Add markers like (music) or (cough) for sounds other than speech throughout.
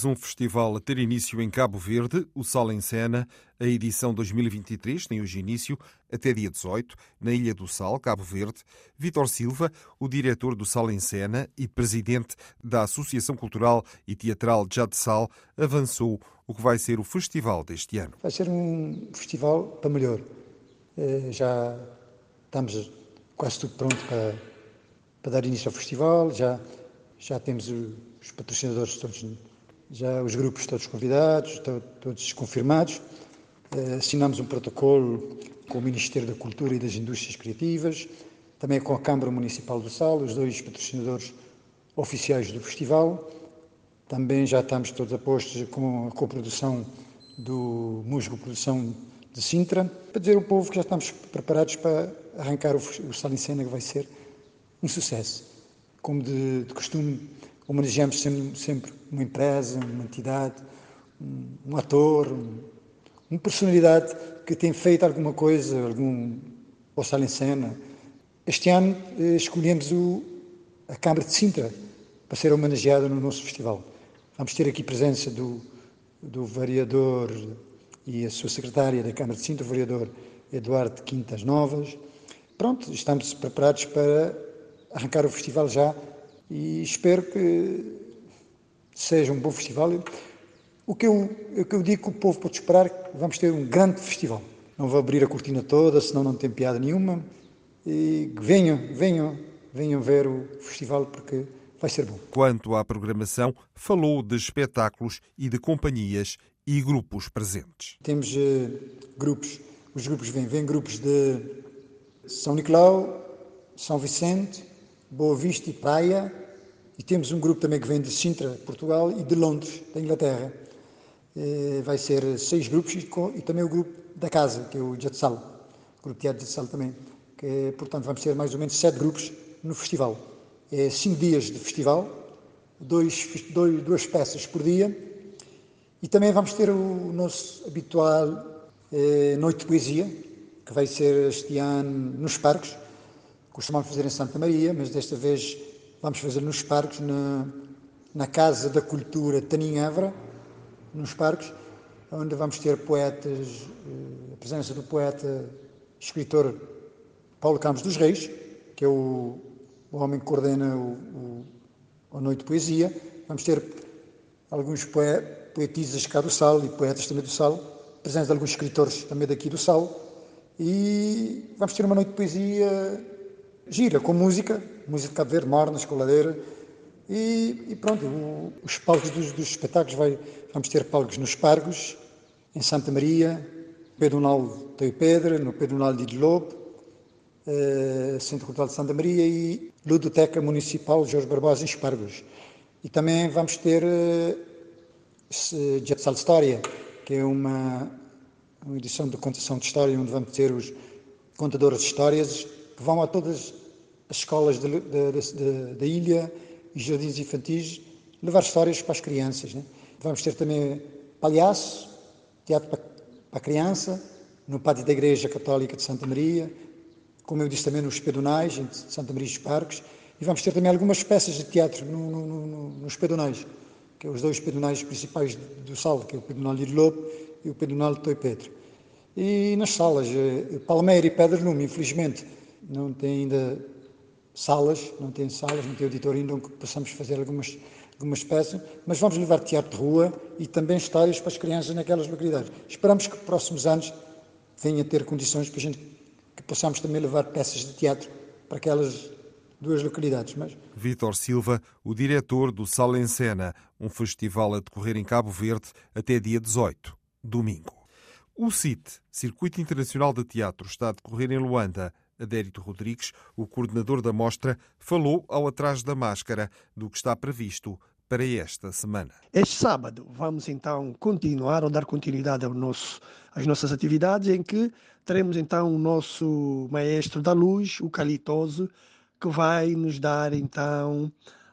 Mais um festival a ter início em Cabo Verde, o Sal em Cena. A edição 2023 tem hoje início até dia 18, na Ilha do Sal, Cabo Verde. Vítor Silva, o diretor do Sal em Cena e presidente da Associação Cultural e Teatral Jade Sal, avançou o que vai ser o festival deste ano. Vai ser um festival para melhor. Eh, já estamos quase tudo pronto para, para dar início ao festival, já, já temos os patrocinadores todos já os grupos todos convidados, todos confirmados. Eh, assinamos um protocolo com o Ministério da Cultura e das Indústrias Criativas, também com a Câmara Municipal do Sal, os dois patrocinadores oficiais do festival. Também já estamos todos apostos com a coprodução do Musgo Produção de Sintra, para dizer ao povo que já estamos preparados para arrancar o, o Sal em Cena, que vai ser um sucesso. Como de, de costume, homenageamos sempre, sempre uma empresa, uma entidade, um, um ator, um, uma personalidade que tem feito alguma coisa, algum postal em cena. Este ano eh, escolhemos o, a Câmara de Sintra para ser homenageada no nosso festival. Vamos ter aqui presença do, do vereador e a sua secretária da Câmara de Sintra, o vereador Eduardo Quintas Novas. Pronto, estamos preparados para arrancar o festival já e espero que seja um bom festival. O que eu, o que eu digo que o povo pode esperar é que vamos ter um grande festival. Não vou abrir a cortina toda, senão não tem piada nenhuma. E venham, venham, venham ver o festival porque vai ser bom. Quanto à programação, falou de espetáculos e de companhias e grupos presentes. Temos uh, grupos, os grupos vêm, vêm grupos de São Nicolau, São Vicente, Boa Vista e Praia, e temos um grupo também que vem de Sintra, Portugal, e de Londres, da Inglaterra. Eh, vai ser seis grupos e também o grupo da casa, que é o Jetsal, o grupo de Jetsal também. Que, portanto, vamos ter mais ou menos sete grupos no festival. É cinco dias de festival, dois, dois, duas peças por dia, e também vamos ter o nosso habitual eh, Noite de Poesia, que vai ser este ano nos parques, costumamos fazer em Santa Maria, mas desta vez vamos fazer nos parques, na, na Casa da Cultura Taninhavra, nos parques, onde vamos ter poetas, eh, a presença do poeta, escritor Paulo Campos dos Reis, que é o, o homem que coordena o, o, a Noite de Poesia. Vamos ter alguns poetisas cá do Sal e poetas também do Sal, presença de alguns escritores também daqui do Sal. E vamos ter uma noite de poesia gira, com música, música de Cabo Verde, morna, escoladeira. E, e pronto, o, os palcos dos, dos espetáculos, vai, vamos ter palcos nos Pargos, em Santa Maria, Pedonal de Pedra, no Pedonal de Lobo, eh, Centro Cultural de Santa Maria e Ludoteca Municipal Jorge Barbosa em Espargos. E também vamos ter eh, Jetsal História, que é uma, uma edição de contação de história, onde vamos ter os contadores de histórias que vão a todas as escolas da ilha e jardins infantis levar histórias para as crianças. Né? Vamos ter também palhaço, teatro para, para a criança, no pátio da Igreja Católica de Santa Maria, como eu disse também nos pedonais, em Santa Maria dos Parques, e vamos ter também algumas peças de teatro no, no, no, nos pedonais, que é os dois pedonais principais do Salvo, que é o pedonal de Lobo e o pedonal de Toi Pedro. E nas salas, eh, Palmeira e Pedra Lume, infelizmente, não tem ainda salas, não tem salas, não tem auditório ainda onde possamos fazer algumas, algumas peças, mas vamos levar teatro de rua e também histórias para as crianças naquelas localidades. Esperamos que próximos anos venha ter condições para a gente que possamos também levar peças de teatro para aquelas duas localidades. Mas... Vítor Silva, o diretor do Sala em Cena, um festival a decorrer em Cabo Verde até dia 18, domingo. O CIT, Circuito Internacional de Teatro, está a decorrer em Luanda. Adérito Rodrigues, o coordenador da mostra, falou ao Atrás da Máscara do que está previsto para esta semana. Este sábado vamos então continuar ou dar continuidade ao nosso, às nossas atividades, em que teremos então o nosso maestro da luz, o Calitoso, que vai nos dar então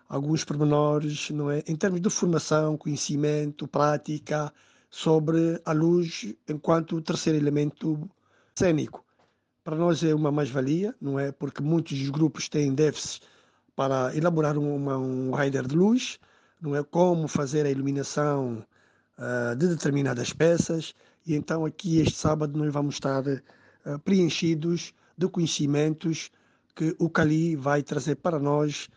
alguns pormenores não é? em termos de formação, conhecimento, prática sobre a luz enquanto terceiro elemento cênico para nós é uma mais-valia, não é? Porque muitos dos grupos têm déficits para elaborar uma, um rider de luz, não é? Como fazer a iluminação uh, de determinadas peças. E então aqui este sábado nós vamos estar uh, preenchidos de conhecimentos que o Cali vai trazer para nós,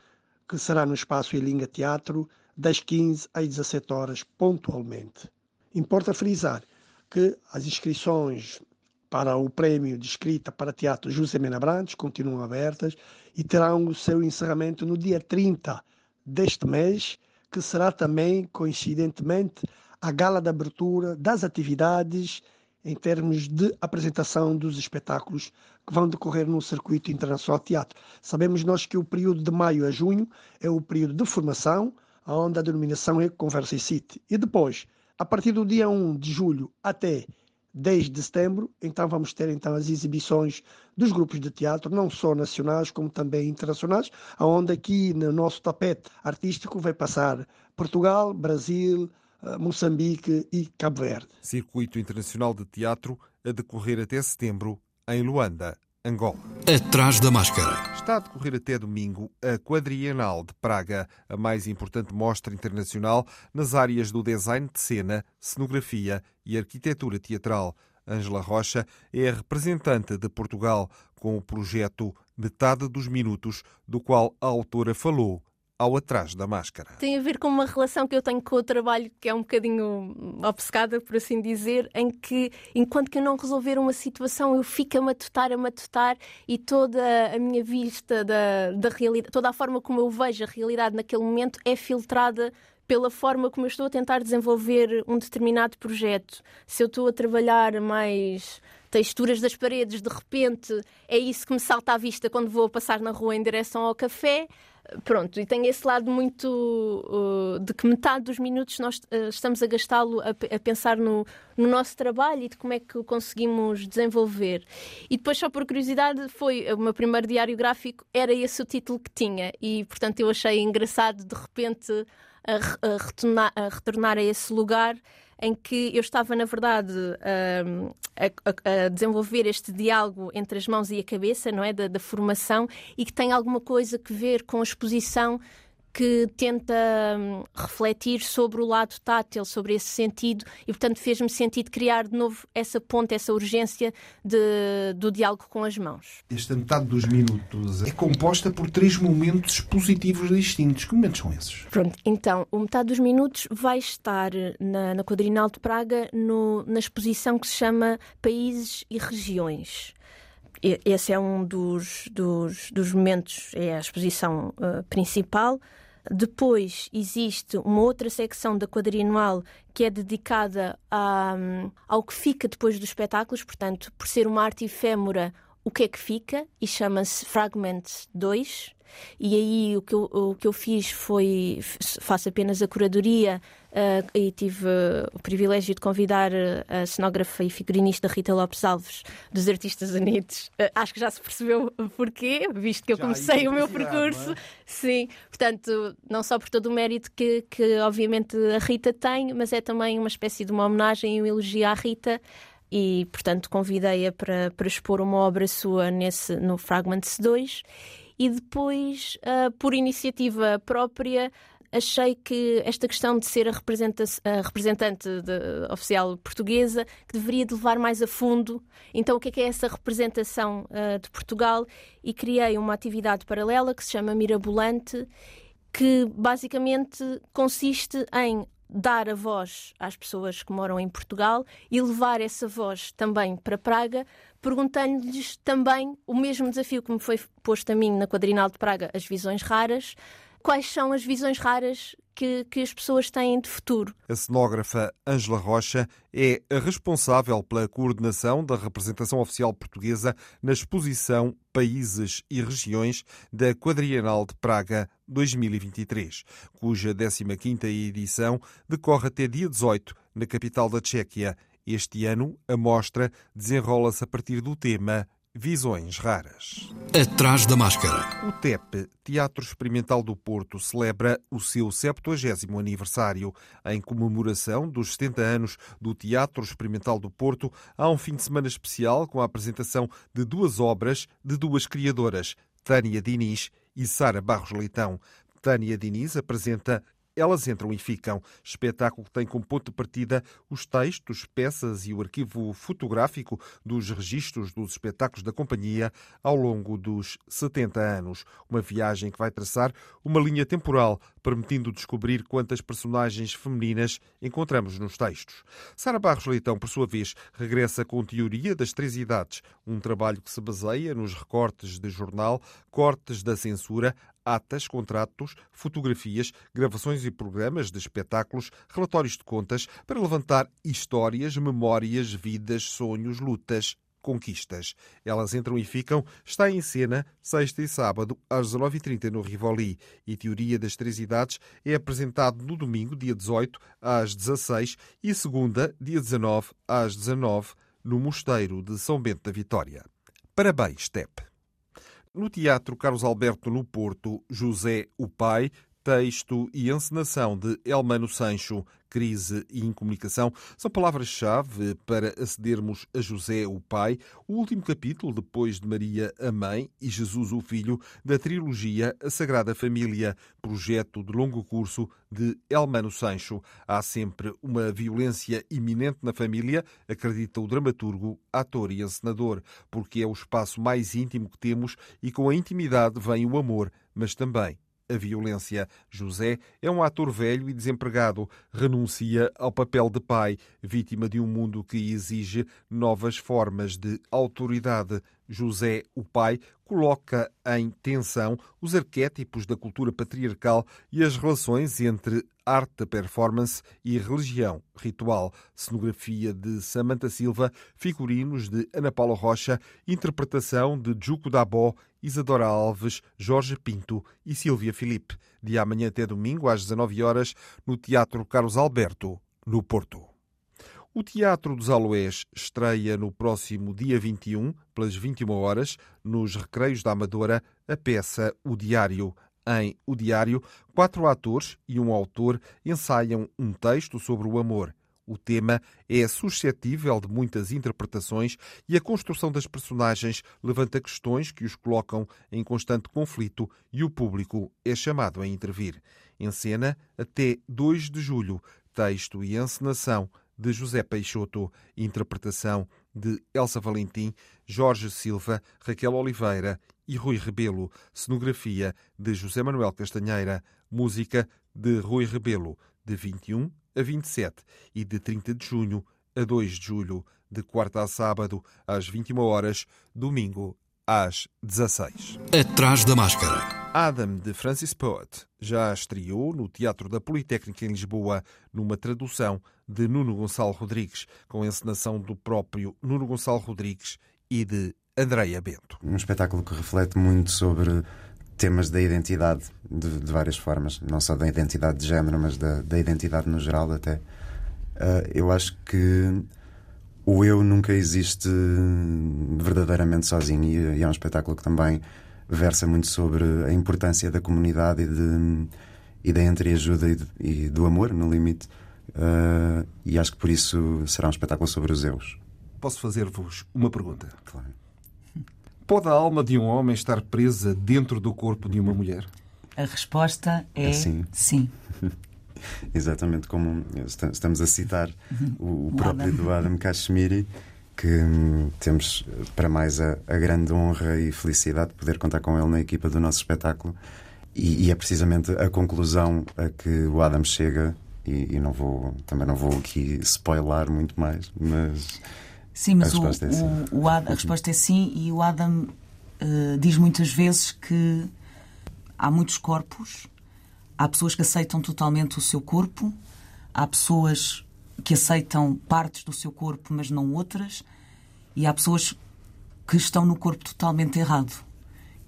que será no espaço Elinga Teatro, das 15 às 17 horas, pontualmente. Importa frisar que as inscrições para o Prémio de Escrita para Teatro José Mena Brandes continuam abertas e terão o seu encerramento no dia 30 deste mês, que será também, coincidentemente, a gala de abertura das atividades em termos de apresentação dos espetáculos que vão decorrer no Circuito Internacional de Teatro. Sabemos nós que o período de maio a junho é o período de formação, onde a denominação é Conversa e City. E depois, a partir do dia 1 de julho até 10 de setembro, então vamos ter então as exibições dos grupos de teatro, não só nacionais como também internacionais, onde aqui no nosso tapete artístico vai passar Portugal, Brasil, eh, Moçambique e Cabo Verde. Circuito Internacional de Teatro a decorrer até setembro em Luanda. Angola. Atrás da máscara. Está a decorrer até domingo a Quadrienal de Praga, a mais importante mostra internacional nas áreas do design de cena, cenografia e arquitetura teatral. Ângela Rocha é a representante de Portugal com o projeto Metade dos Minutos, do qual a autora falou ao atrás da máscara. Tem a ver com uma relação que eu tenho com o trabalho que é um bocadinho obcecada, por assim dizer, em que enquanto que eu não resolver uma situação, eu fico a matutar, a matutar e toda a minha vista da, da realidade, toda a forma como eu vejo a realidade naquele momento é filtrada pela forma como eu estou a tentar desenvolver um determinado projeto. Se eu estou a trabalhar mais texturas das paredes, de repente é isso que me salta à vista quando vou passar na rua em direção ao café. Pronto, e tem esse lado muito uh, de que metade dos minutos nós uh, estamos a gastá-lo a, a, pensar no, no, nosso trabalho e de como é que o conseguimos desenvolver. E depois, só por curiosidade, foi o meu primeiro diário gráfico, era esse o título que tinha, e portanto eu achei engraçado de repente a, a, retornar, a retornar a esse lugar em que eu estava, na verdade, a, a, a, desenvolver este diálogo entre as mãos e a cabeça, não é? Da, da formação e que tem alguma coisa que ver com a exposição que tenta hum, refletir sobre o lado tátil, sobre esse sentido, e portanto fez-me sentido criar de novo essa ponte, essa urgência de, do diálogo com as mãos. Esta metade dos minutos é composta por três momentos expositivos distintos. Que momentos são esses? Pronto, então, o metade dos minutos vai estar na, na Quadrinal de Praga no, na exposição que se chama Países e Regiões. Esse é um dos, dos, dos momentos, é a exposição uh, principal. Depois existe uma outra secção da quadrianual que é dedicada a, ao que fica depois dos espetáculos, portanto, por ser uma arte efêmera, o que é que fica, e chama-se Fragment 2. E aí o que eu, o que eu fiz foi, faço apenas a curadoria uh, e tive uh, o privilégio de convidar uh, a cenógrafa e figurinista Rita Lopes Alves, dos Artistas Unidos. acho que já se percebeu porquê, visto que eu já comecei o meu percurso. É? Sim, portanto, não só por todo o mérito que, que obviamente a Rita tem, mas é também uma espécie de uma homenagem e um elogio à Rita e, portanto, convidei-a para, para expor uma obra sua nesse, no Fragments 2 e depois, uh, por iniciativa própria, achei que esta questão de ser a, a representante de, oficial portuguesa que deveria de levar mais a fundo. Então, o que é, que é essa representação uh, de Portugal? E criei uma atividade paralela que se chama Mirabolante, que basicamente consiste em dar a voz às pessoas que moram em Portugal e levar essa voz também para Praga, perguntando-lhes também o mesmo desafio que me foi posto a mim na Quadrinal de Praga, as visões raras. Quais são as visões raras que, que as pessoas têm de futuro. A cenógrafa Ângela Rocha é a responsável pela coordenação da representação oficial portuguesa na exposição Países e Regiões da Quadrienal de Praga 2023, cuja 15ª edição decorre até dia 18 na capital da Tchequia. Este ano, a mostra desenrola-se a partir do tema Visões Raras. Atrás da máscara. O TEP, Teatro Experimental do Porto, celebra o seu 70 aniversário. Em comemoração dos 70 anos do Teatro Experimental do Porto, há um fim de semana especial com a apresentação de duas obras de duas criadoras, Tânia Diniz e Sara Barros Leitão. Tânia Diniz apresenta elas entram e ficam. Espetáculo que tem como ponto de partida os textos, peças e o arquivo fotográfico dos registros dos espetáculos da companhia ao longo dos 70 anos. Uma viagem que vai traçar uma linha temporal, permitindo descobrir quantas personagens femininas encontramos nos textos. Sara Barros Leitão, por sua vez, regressa com Teoria das Três Idades, um trabalho que se baseia nos recortes de jornal, cortes da censura, atas, contratos, fotografias, gravações e programas de espetáculos, relatórios de contas, para levantar histórias, memórias, vidas, sonhos, lutas, conquistas. Elas entram e ficam. Está em cena sexta e sábado às 19h30 no Rivoli. E Teoria das Três Idades é apresentado no domingo, dia 18, às 16 e segunda, dia 19, às 19 no Mosteiro de São Bento da Vitória. Parabéns, TEP! No Teatro Carlos Alberto, no Porto, José o Pai, texto e encenação de Elmano Sancho, crise e incomunicação, são palavras-chave para acedermos a José o Pai, o último capítulo, depois de Maria a Mãe e Jesus o Filho, da trilogia A Sagrada Família, projeto de longo curso de Elmano Sancho. Há sempre uma violência iminente na família, acredita o dramaturgo, ator e encenador, porque é o espaço mais íntimo que temos e com a intimidade vem o amor, mas também a violência. José é um ator velho e desempregado. Renuncia ao papel de pai, vítima de um mundo que exige novas formas de autoridade. José, o pai, coloca em tensão os arquétipos da cultura patriarcal e as relações entre arte performance e religião ritual. Cenografia de Samantha Silva, figurinos de Ana Paula Rocha, interpretação de Juco Dabó, Isadora Alves, Jorge Pinto e Silvia Filipe. De amanhã até domingo, às 19 horas, no Teatro Carlos Alberto, no Porto. O Teatro dos Aloés estreia no próximo dia 21, pelas 21 horas, nos Recreios da Amadora, a peça O Diário. Em O Diário, quatro atores e um autor ensaiam um texto sobre o amor. O tema é suscetível de muitas interpretações e a construção das personagens levanta questões que os colocam em constante conflito e o público é chamado a intervir. Em cena, até 2 de julho, texto e encenação de José Peixoto, interpretação de Elsa Valentim, Jorge Silva, Raquel Oliveira e Rui Rebelo, cenografia de José Manuel Castanheira, música de Rui Rebelo, de 21 a 27 e de 30 de junho a 2 de julho, de quarta a sábado às 21 horas, domingo às 16. Atrás da máscara. Adam, de Francis Poet, já estreou no Teatro da Politécnica em Lisboa, numa tradução de Nuno Gonçalo Rodrigues, com a encenação do próprio Nuno Gonçalo Rodrigues e de Andreia Bento. Um espetáculo que reflete muito sobre temas da identidade, de, de várias formas, não só da identidade de género, mas da, da identidade no geral até. Uh, eu acho que o eu nunca existe verdadeiramente sozinho e, e é um espetáculo que também versa muito sobre a importância da comunidade e, de, e da entreajuda e, e do amor, no limite. Uh, e acho que por isso será um espetáculo sobre os eus. Posso fazer-vos uma pergunta? Claro. Pode a alma de um homem estar presa dentro do corpo de uma mulher? A resposta é, É sim. sim. (laughs) Exatamente como estamos a citar o, o próprio Adam. do Adam (laughs) Kashmiri, que hum, temos para mais a, a grande honra e felicidade de poder contar com ele na equipa do nosso espetáculo. E, e é precisamente a conclusão a que o Adam chega, e, e não vou, também não vou aqui spoiler muito mais, mas Sim, mas A o, resposta é sim. o- o Ad- a resposta é sim, e o Adam eh, diz muitas vezes que há muitos corpos, Há pessoas que aceitam totalmente o seu corpo, há pessoas que aceitam partes do seu corpo, mas não outras, e há pessoas que estão no corpo totalmente errado.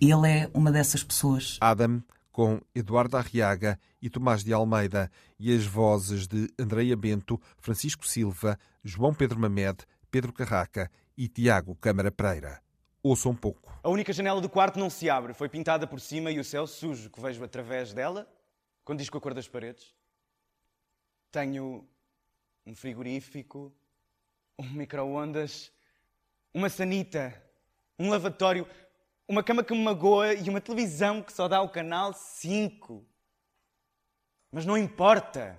Ele é uma dessas pessoas. Adam, com Eduardo Arriaga e Tomás de Almeida, e as vozes de Andreia Bento, Francisco Silva, João Pedro Mamed, Pedro Carraca e Tiago Câmara Pereira. Ouça um pouco. A única janela do quarto não se abre, foi pintada por cima e o céu sujo que vejo através dela condiz com a cor das paredes. Tenho um frigorífico, um micro-ondas, uma sanita, um lavatório, uma cama que me magoa e uma televisão que só dá o canal 5. Mas não importa.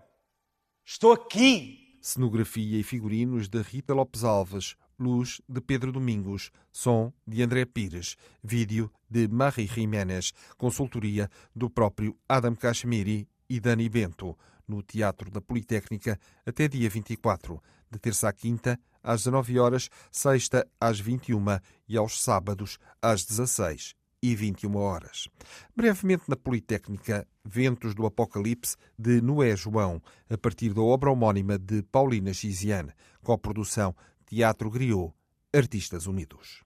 Estou aqui. Cenografia e figurinos de Rita Lopes Alves, luz de Pedro Domingos, som de André Pires, vídeo de Marie Jiménez, consultoria do próprio Adam Kashmiri e Dani Bento, no Teatro da Politécnica até dia 24, de terça à quinta, às 19 horas, sexta às 21 e aos sábados às 16 e 21 horas. Brevemente na Politécnica, Ventos do Apocalipse de Noé João, a partir da obra homónima de Paulina Chiziane, coprodução Teatro Griot, Artistas Unidos.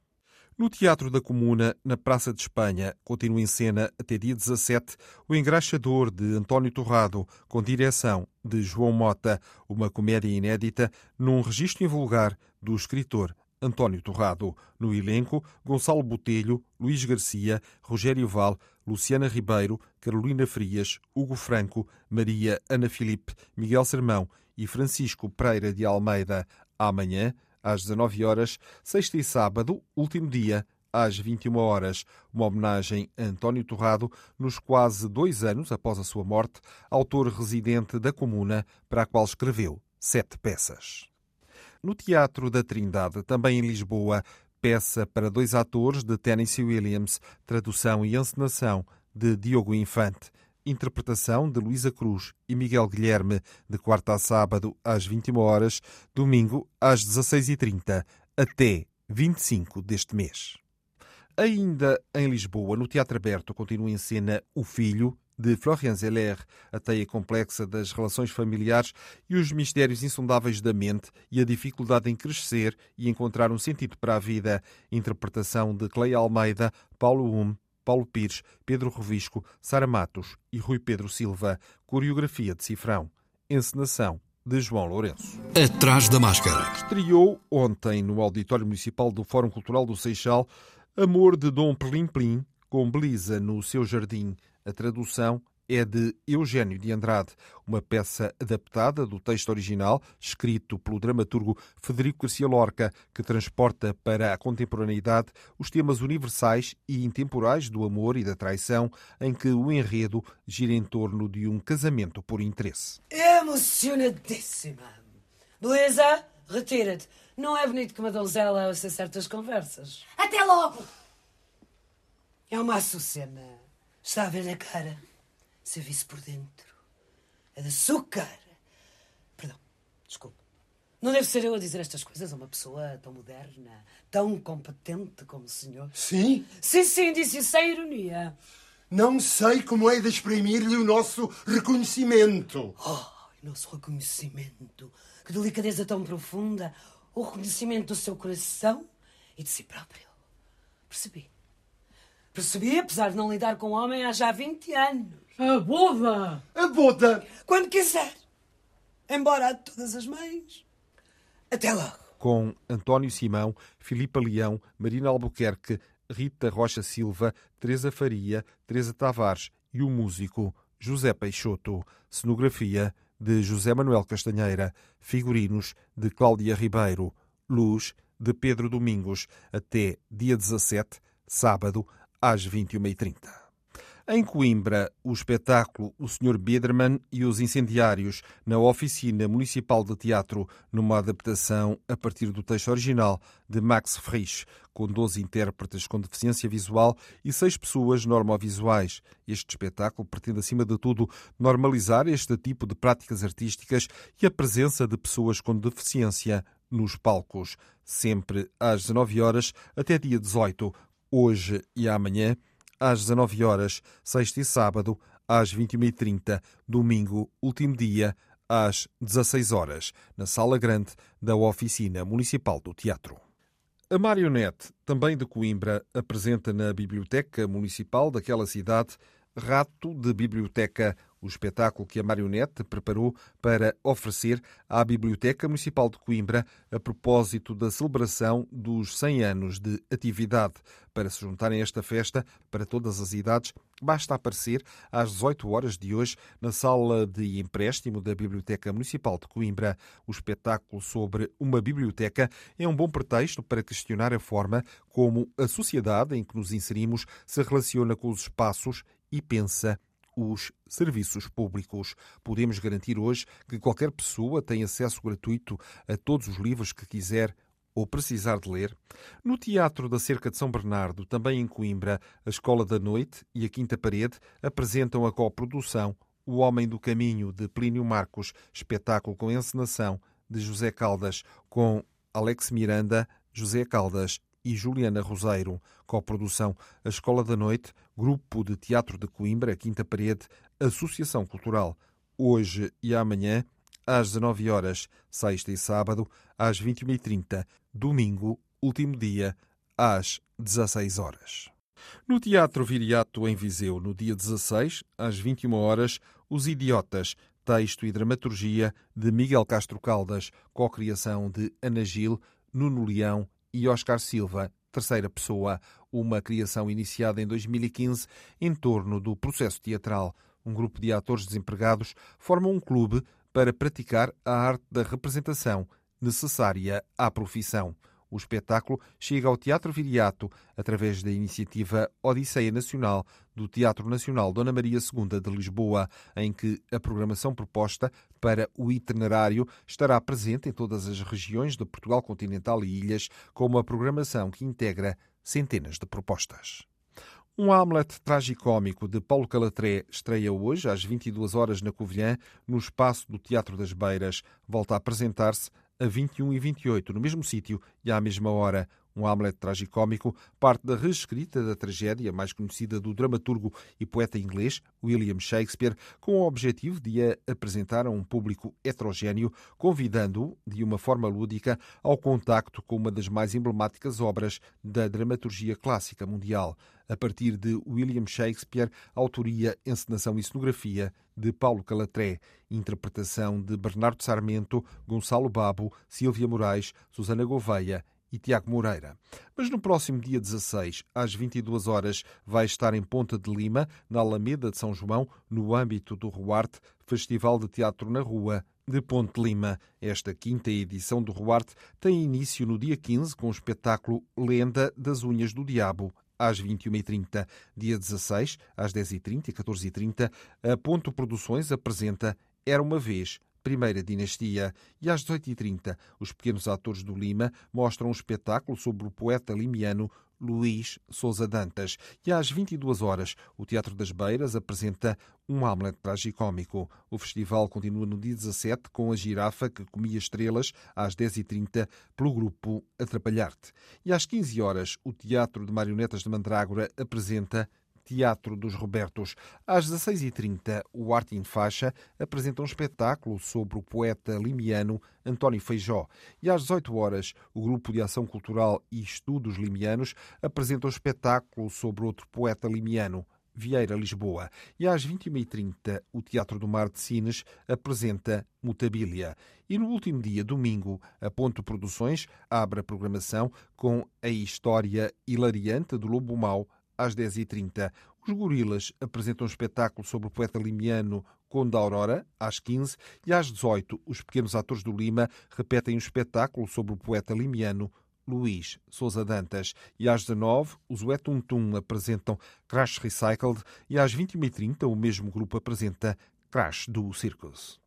No Teatro da Comuna, na Praça de Espanha, continua em cena até dia 17 o Engraxador de António Torrado, com direção de João Mota, uma comédia inédita num registro invulgar do escritor António Torrado. No elenco, Gonçalo Botelho, Luís Garcia, Rogério Val, Luciana Ribeiro, Carolina Frias, Hugo Franco, Maria Ana Filipe, Miguel Sermão e Francisco Pereira de Almeida. Amanhã, às 19 horas, sexta e sábado, último dia, às 21 horas, uma homenagem a António Torrado, nos quase dois anos após a sua morte, autor residente da Comuna, para a qual escreveu sete peças. No Teatro da Trindade, também em Lisboa, peça para dois atores de Tennessee Williams, tradução e encenação de Diogo Infante interpretação de Luísa Cruz e Miguel Guilherme, de quarta a sábado às 21 horas, domingo às 16h30, até 25 deste mês. Ainda em Lisboa, no Teatro Aberto, continua em cena O Filho, de Florian Zeller, a teia complexa das relações familiares e os mistérios insondáveis da mente e a dificuldade em crescer e encontrar um sentido para a vida. Interpretação de Cleia Almeida, Paulo Hume Paulo Pires, Pedro Revisco, Sara Matos e Rui Pedro Silva. Coreografia de Cifrão. Encenação de João Lourenço. Atrás da máscara. Estreou ontem no Auditório Municipal do Fórum Cultural do Seixal Amor de Dom Plim Plim, com Belisa no seu jardim. A tradução é de Eugênio de Andrade, uma peça adaptada do texto original, escrito pelo dramaturgo Federico Garcia Lorca, que transporta para a contemporaneidade os temas universais e intemporais do amor e da traição, em que o enredo gira em torno de um casamento por interesse. Emocionadíssima! Beleza? Retira-te. Não é bonito que uma donzela ouça certas conversas. Até logo! É uma açucena. Está a ver na cara? Serviço por dentro. É de açúcar. Perdão, desculpe. Não deve ser eu a dizer estas coisas a uma pessoa tão moderna, tão competente como o senhor. Sim? Sim, sim, disse sem ironia. Não sei como é de exprimir-lhe o nosso reconhecimento. Oh, nosso reconhecimento. Que delicadeza tão profunda. O reconhecimento do seu coração e de si próprio. Percebi. Percebi, apesar de não lidar com o homem há já 20 anos. A boda! A boda! Quando quiser. Embora a de todas as mães. Até logo. Com António Simão, Filipa Leão, Marina Albuquerque, Rita Rocha Silva, Teresa Faria, Teresa Tavares e o músico José Peixoto. Cenografia de José Manuel Castanheira. Figurinos de Cláudia Ribeiro. Luz de Pedro Domingos. Até dia 17, sábado, às 21h30. Em Coimbra, o espetáculo O Sr. Biederman e os Incendiários, na Oficina Municipal de Teatro, numa adaptação a partir do texto original de Max Frisch, com 12 intérpretes com deficiência visual e 6 pessoas normovisuais. Este espetáculo pretende, acima de tudo, normalizar este tipo de práticas artísticas e a presença de pessoas com deficiência nos palcos, sempre às 19 horas até dia 18, hoje e amanhã às 19 horas, sexta e sábado, às 21h30, domingo, último dia, às 16 horas, na Sala Grande da Oficina Municipal do Teatro. A Marionete, também de Coimbra, apresenta na Biblioteca Municipal daquela cidade Rato de Biblioteca, o espetáculo que a Marionete preparou para oferecer à Biblioteca Municipal de Coimbra a propósito da celebração dos 100 anos de atividade. Para se juntarem a esta festa, para todas as idades, basta aparecer às 18 horas de hoje na sala de empréstimo da Biblioteca Municipal de Coimbra. O espetáculo sobre uma biblioteca é um bom pretexto para questionar a forma como a sociedade em que nos inserimos se relaciona com os espaços e pensa os serviços públicos. Podemos garantir hoje que qualquer pessoa tem acesso gratuito a todos os livros que quiser ou precisar de ler. No Teatro da Cerca de São Bernardo, também em Coimbra, a Escola da Noite e a Quinta Parede apresentam a coprodução O Homem do Caminho, de Plínio Marcos, espetáculo com encenação de José Caldas, com Alex Miranda, José Caldas e Juliana Roseiro. Coprodução A Escola da Noite, Grupo de Teatro de Coimbra, Quinta Parede, Associação Cultural. Hoje e amanhã, às 19 horas, sexta e sábado, às 21h30, domingo, último dia, às 16 horas. No Teatro Viriato, em Viseu, no dia 16, às 21 horas, Os Idiotas, texto e dramaturgia de Miguel Castro Caldas, co-criação de Ana Gil, Nuno Leão e Oscar Silva, terceira pessoa, uma criação iniciada em 2015 em torno do processo teatral. Um grupo de atores desempregados forma um clube para praticar a arte da representação necessária à profissão. O espetáculo chega ao Teatro Viriato através da iniciativa Odisseia Nacional do Teatro Nacional Dona Maria II de Lisboa, em que a programação proposta para o itinerário estará presente em todas as regiões de Portugal continental e ilhas, com uma programação que integra centenas de propostas. Um Hamlet tragicómico de Paulo Calatré estreia hoje às 22 horas na Covilhã, no espaço do Teatro das Beiras. Volta a apresentar-se a 21 e 28, no mesmo sítio e à mesma hora. Um Hamlet tragicómico parte da reescrita da tragédia mais conhecida do dramaturgo e poeta inglês William Shakespeare, com o objetivo de a apresentar a um público heterogêneo, convidando-o, de uma forma lúdica, ao contacto com uma das mais emblemáticas obras da dramaturgia clássica mundial. A partir de William Shakespeare, autoria, encenação e cenografia de Paulo Calatré, interpretação de Bernardo Sarmento, Gonçalo Babo, Silvia Moraes, Susana Gouveia e Tiago Moreira. Mas no próximo dia 16, às 22 horas, vai estar em Ponta de Lima, na Alameda de São João, no âmbito do Ruarte, Festival de Teatro na Rua de Ponte Lima. Esta quinta edição do Ruarte tem início no dia 15 com o espetáculo Lenda das Unhas do Diabo, às 21h30. Dia 16, às 10h30 e 14h30, a Ponto Produções apresenta Era uma Vez, Primeira Dinastia. E às 18h30, os pequenos atores do Lima mostram um espetáculo sobre o poeta limiano Luís Sousa Dantas. E às 22 horas, o Teatro das Beiras apresenta um Hamlet tragicómico. O festival continua no dia 17 com a girafa que comia estrelas às 10h30 pelo grupo Atrapalhar-te. E às 15 horas, o Teatro de Marionetas de Mandrágora apresenta Teatro dos Robertos. Às 16h30, o Arte em Faixa apresenta um espetáculo sobre o poeta limiano António Feijó. E às 18 horas, o Grupo de Ação Cultural e Estudos Limianos apresenta um espetáculo sobre outro poeta limiano, Vieira, Lisboa. E às 21h30, o Teatro do Mar de Sines apresenta Mutabilia. E no último dia, domingo, a Ponto Produções abre a programação com a história hilariante do Lobo Mau às 10h30. Os Gorilas apresentam um espetáculo sobre o poeta limiano Conde Aurora, às 15 e às 18 os pequenos atores do Lima repetem um espetáculo sobre o poeta limiano Luís Sousa Dantas. E às 19 os Wetuntum apresentam Crash Recycled e às 21h30 o mesmo grupo apresenta Crash do Circus.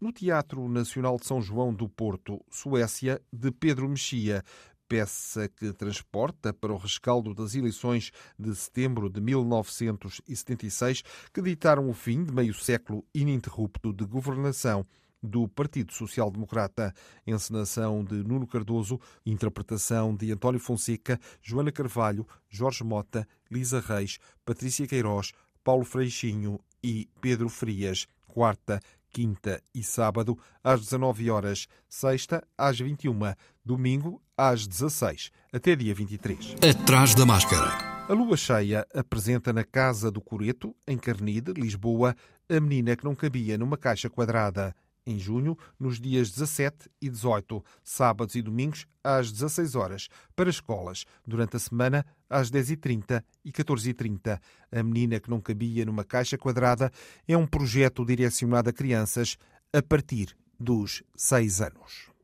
No Teatro Nacional de São João do Porto, Suécia, de Pedro Mexia, peça que transporta para o rescaldo das eleições de setembro de 1976, que ditaram o fim de meio século ininterrupto de governação do Partido Social Democrata. Encenação de Nuno Cardoso, interpretação de António Fonseca, Joana Carvalho, Jorge Mota, Lisa Reis, Patrícia Queiroz, Paulo Freixinho e Pedro Frias, quarta, quinta e sábado, às 19 horas, sexta, às 21, domingo, às 16, até dia 23. Atrás da máscara. A lua cheia apresenta na Casa do Coreto, em Carnide, Lisboa, a menina que não cabia numa caixa quadrada. Em junho, nos dias 17 e 18, sábados e domingos, às 16 horas, para escolas. Durante a semana, às 10h30 e 14h30. A menina que não cabia numa caixa quadrada é um projeto direcionado a crianças a partir dos 6 anos.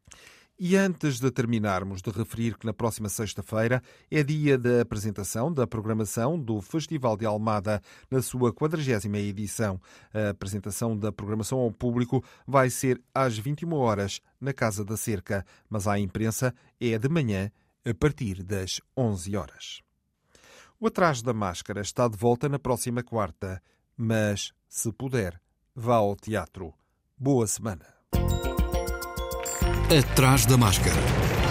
E antes de terminarmos de referir que na próxima sexta-feira é dia da apresentação da programação do Festival de Almada na sua 40 edição. A apresentação da programação ao público vai ser às 21 horas na Casa da Cerca, mas à imprensa é de manhã a partir das 11 horas. O Atrás da Máscara está de volta na próxima quarta, mas, se puder, vá ao teatro. Boa semana. Atrás da Máscara.